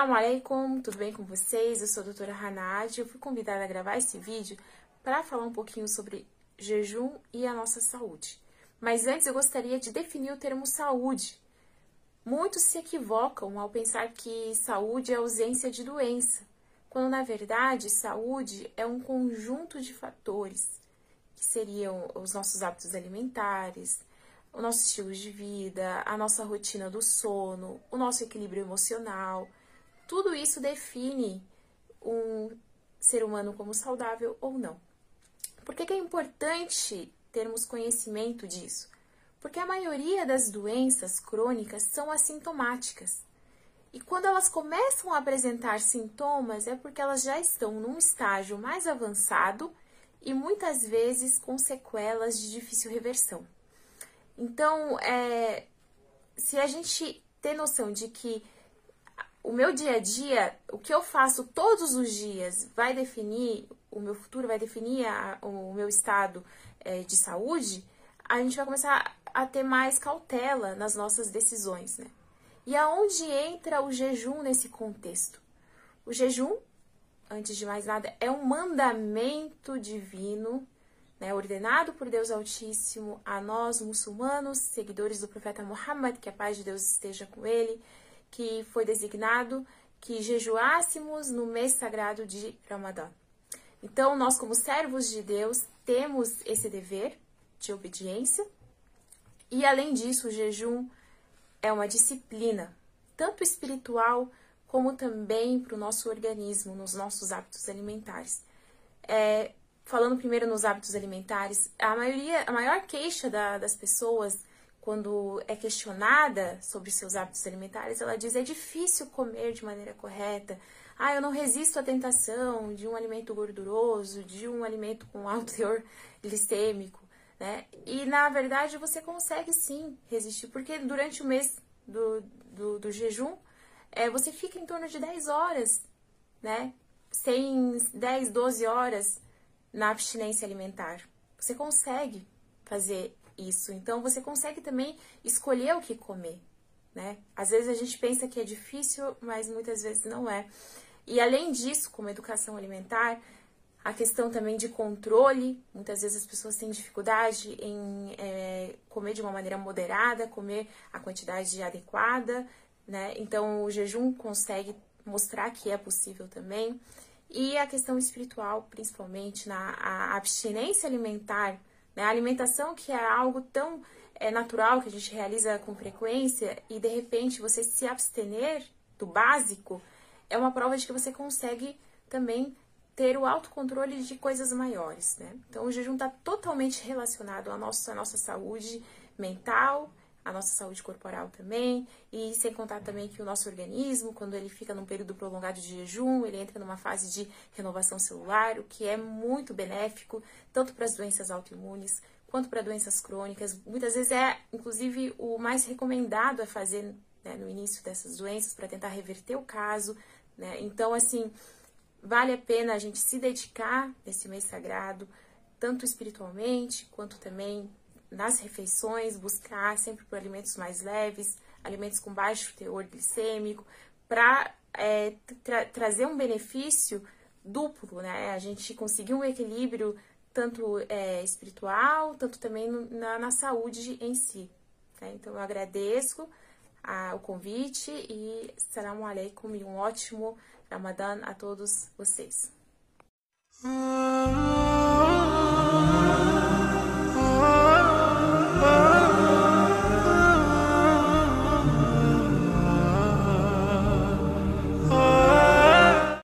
Salam alaikum, tudo bem com vocês? Eu sou a doutora Hanad. Eu fui convidada a gravar esse vídeo para falar um pouquinho sobre jejum e a nossa saúde. Mas antes eu gostaria de definir o termo saúde. Muitos se equivocam ao pensar que saúde é ausência de doença, quando na verdade saúde é um conjunto de fatores, que seriam os nossos hábitos alimentares, o nosso estilo de vida, a nossa rotina do sono, o nosso equilíbrio emocional. Tudo isso define um ser humano como saudável ou não. Por que, que é importante termos conhecimento disso? Porque a maioria das doenças crônicas são assintomáticas. E quando elas começam a apresentar sintomas, é porque elas já estão num estágio mais avançado e muitas vezes com sequelas de difícil reversão. Então, é, se a gente tem noção de que o meu dia a dia, o que eu faço todos os dias, vai definir o meu futuro, vai definir a, o meu estado é, de saúde, a gente vai começar a ter mais cautela nas nossas decisões, né? E aonde entra o jejum nesse contexto? O jejum, antes de mais nada, é um mandamento divino né, ordenado por Deus Altíssimo a nós, muçulmanos, seguidores do profeta Muhammad, que a paz de Deus esteja com ele, que foi designado que jejuássemos no mês sagrado de Ramadã. Então, nós, como servos de Deus, temos esse dever de obediência, e além disso, o jejum é uma disciplina, tanto espiritual como também para o nosso organismo, nos nossos hábitos alimentares. É, falando primeiro nos hábitos alimentares, a maioria, a maior queixa da, das pessoas quando é questionada sobre seus hábitos alimentares, ela diz é difícil comer de maneira correta. Ah, eu não resisto à tentação de um alimento gorduroso, de um alimento com alto teor glicêmico, né? E na verdade você consegue sim resistir, porque durante o mês do, do, do jejum, é, você fica em torno de 10 horas, né? Sem 10, 12 horas na abstinência alimentar. Você consegue fazer isso. Então você consegue também escolher o que comer, né? Às vezes a gente pensa que é difícil, mas muitas vezes não é. E além disso, como educação alimentar, a questão também de controle. Muitas vezes as pessoas têm dificuldade em é, comer de uma maneira moderada, comer a quantidade adequada, né? Então o jejum consegue mostrar que é possível também. E a questão espiritual, principalmente na abstinência alimentar, né? a alimentação que é algo tão é, natural que a gente realiza com frequência e de repente você se abstener do básico, é uma prova de que você consegue também ter o autocontrole de coisas maiores, né? Então o jejum está totalmente relacionado à nossa, à nossa saúde mental, a nossa saúde corporal também, e sem contar também que o nosso organismo, quando ele fica num período prolongado de jejum, ele entra numa fase de renovação celular, o que é muito benéfico, tanto para as doenças autoimunes quanto para doenças crônicas. Muitas vezes é, inclusive, o mais recomendado a fazer né, no início dessas doenças para tentar reverter o caso. Né? Então, assim, vale a pena a gente se dedicar nesse mês sagrado, tanto espiritualmente quanto também nas refeições, buscar sempre por alimentos mais leves, alimentos com baixo teor glicêmico, para é, tra trazer um benefício duplo, né? A gente conseguir um equilíbrio tanto é, espiritual, tanto também na, na, saúde em si. Né? Então, eu agradeço a, o convite e salam aleikum e um ótimo Ramadan a todos vocês. Ah.